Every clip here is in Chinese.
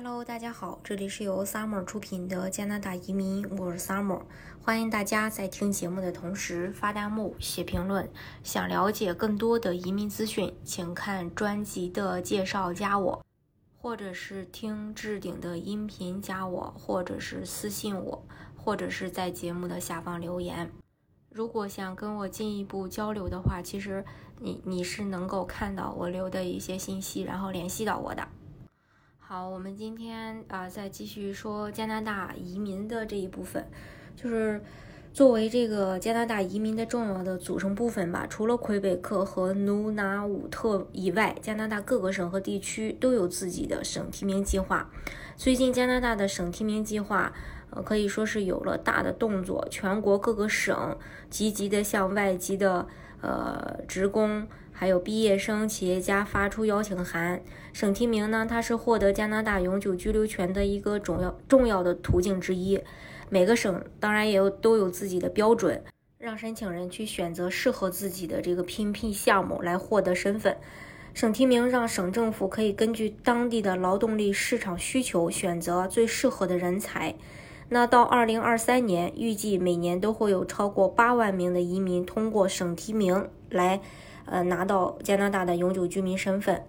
Hello，大家好，这里是由 Summer 出品的加拿大移民，我是 Summer，欢迎大家在听节目的同时发弹幕、写评论。想了解更多的移民资讯，请看专辑的介绍加我，或者是听置顶的音频加我，或者是私信我，或者是在节目的下方留言。如果想跟我进一步交流的话，其实你你是能够看到我留的一些信息，然后联系到我的。好，我们今天啊，再继续说加拿大移民的这一部分，就是作为这个加拿大移民的重要的组成部分吧。除了魁北克和努纳武特以外，加拿大各个省和地区都有自己的省提名计划。最近，加拿大的省提名计划，呃，可以说是有了大的动作，全国各个省积极的向外籍的呃职工。还有毕业生、企业家发出邀请函。省提名呢，它是获得加拿大永久居留权的一个重要重要的途径之一。每个省当然也有都有自己的标准，让申请人去选择适合自己的这个 PNP 项目来获得身份。省提名让省政府可以根据当地的劳动力市场需求选择最适合的人才。那到二零二三年，预计每年都会有超过八万名的移民通过省提名来。呃，拿到加拿大的永久居民身份，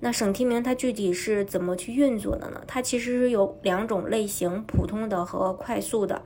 那省提名它具体是怎么去运作的呢？它其实是有两种类型，普通的和快速的。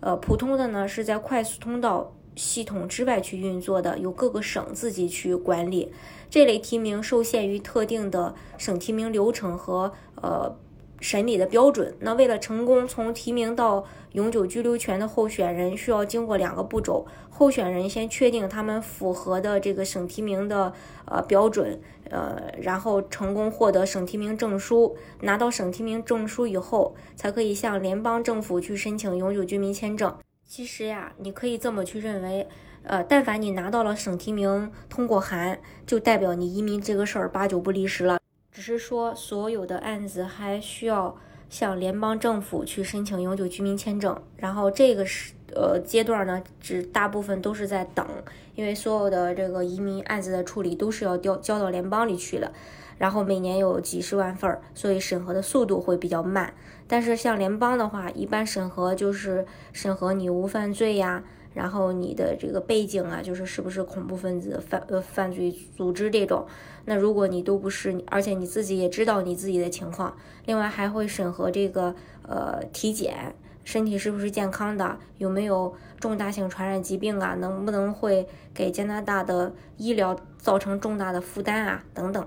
呃，普通的呢是在快速通道系统之外去运作的，由各个省自己去管理。这类提名受限于特定的省提名流程和呃。审理的标准。那为了成功从提名到永久居留权的候选人，需要经过两个步骤：候选人先确定他们符合的这个省提名的呃标准，呃，然后成功获得省提名证书。拿到省提名证书以后，才可以向联邦政府去申请永久居民签证。其实呀，你可以这么去认为，呃，但凡你拿到了省提名通过函，就代表你移民这个事儿八九不离十了。只是说，所有的案子还需要向联邦政府去申请永久居民签证，然后这个是呃阶段呢，只大部分都是在等，因为所有的这个移民案子的处理都是要交交到联邦里去的，然后每年有几十万份儿，所以审核的速度会比较慢。但是像联邦的话，一般审核就是审核你无犯罪呀。然后你的这个背景啊，就是是不是恐怖分子、犯呃犯罪组织这种。那如果你都不是，而且你自己也知道你自己的情况，另外还会审核这个呃体检，身体是不是健康的，有没有重大性传染疾病啊，能不能会给加拿大的医疗造成重大的负担啊等等。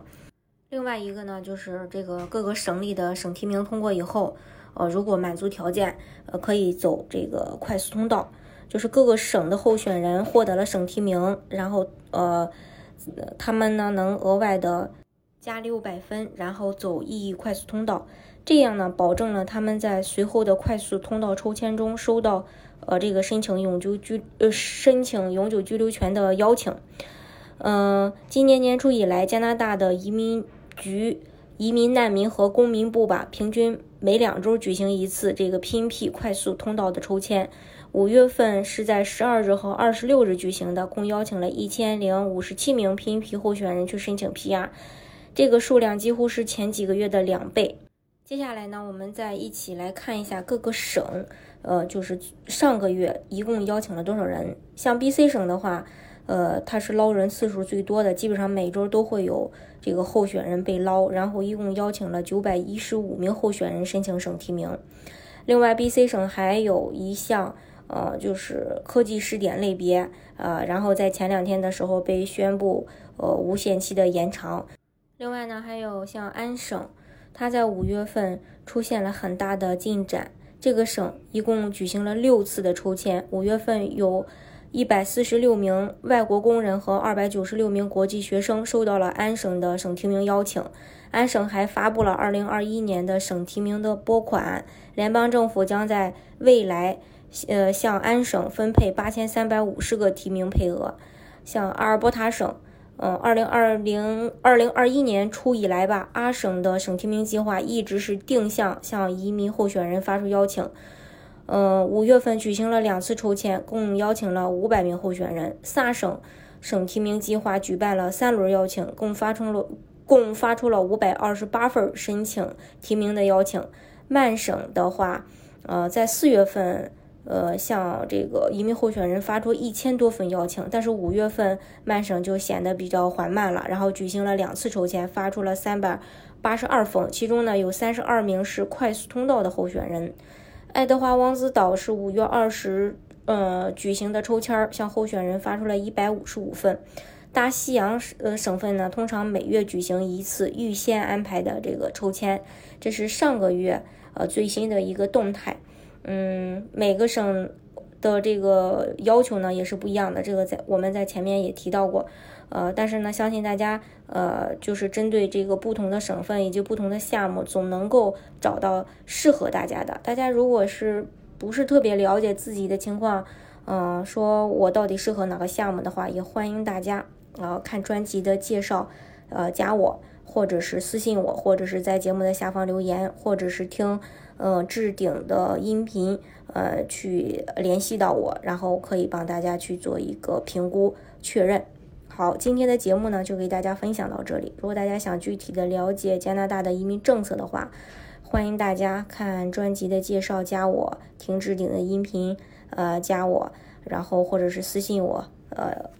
另外一个呢，就是这个各个省里的省提名通过以后，呃，如果满足条件，呃，可以走这个快速通道。就是各个省的候选人获得了省提名，然后呃，他们呢能额外的加六百分，然后走意义快速通道，这样呢保证了他们在随后的快速通道抽签中收到呃这个申请永久居呃申请永久居留权的邀请。嗯，今年年初以来，加拿大的移民局、移民难民和公民部吧，平均每两周举行一次这个 PNP 快速通道的抽签。五月份是在十二日和二十六日举行的，共邀请了一千零五十七名 PNP 候选人去申请 PR，这个数量几乎是前几个月的两倍。接下来呢，我们再一起来看一下各个省，呃，就是上个月一共邀请了多少人。像 BC 省的话，呃，它是捞人次数最多的，基本上每周都会有这个候选人被捞，然后一共邀请了九百一十五名候选人申请省提名。另外，BC 省还有一项。呃，就是科技试点类别，呃，然后在前两天的时候被宣布，呃，无限期的延长。另外呢，还有像安省，它在五月份出现了很大的进展。这个省一共举行了六次的抽签，五月份有一百四十六名外国工人和二百九十六名国际学生受到了安省的省提名邀请。安省还发布了二零二一年的省提名的拨款，联邦政府将在未来。呃，向安省分配八千三百五十个提名配额。像阿尔伯塔省，嗯，二零二零二零二一年初以来吧，阿省的省提名计划一直是定向向移民候选人发出邀请。嗯，五月份举行了两次抽签，共邀请了五百名候选人。萨省省提名计划举办了三轮邀请，共发出了共发出了五百二十八份申请提名的邀请。曼省的话，呃，在四月份。呃，向这个移民候选人发出一千多份邀请，但是五月份曼省就显得比较缓慢了，然后举行了两次抽签，发出了三百八十二封，其中呢有三十二名是快速通道的候选人。爱德华王子岛是五月二十呃举行的抽签，向候选人发出了一百五十五份。大西洋呃省份呢，通常每月举行一次预先安排的这个抽签，这是上个月呃最新的一个动态。嗯，每个省的这个要求呢也是不一样的，这个在我们在前面也提到过，呃，但是呢，相信大家呃就是针对这个不同的省份以及不同的项目，总能够找到适合大家的。大家如果是不是特别了解自己的情况，嗯，说我到底适合哪个项目的话，也欢迎大家呃看专辑的介绍，呃加我，或者是私信我，或者是在节目的下方留言，或者是听。呃，置顶的音频，呃，去联系到我，然后可以帮大家去做一个评估确认。好，今天的节目呢，就给大家分享到这里。如果大家想具体的了解加拿大的移民政策的话，欢迎大家看专辑的介绍，加我听置顶的音频，呃，加我，然后或者是私信我，呃。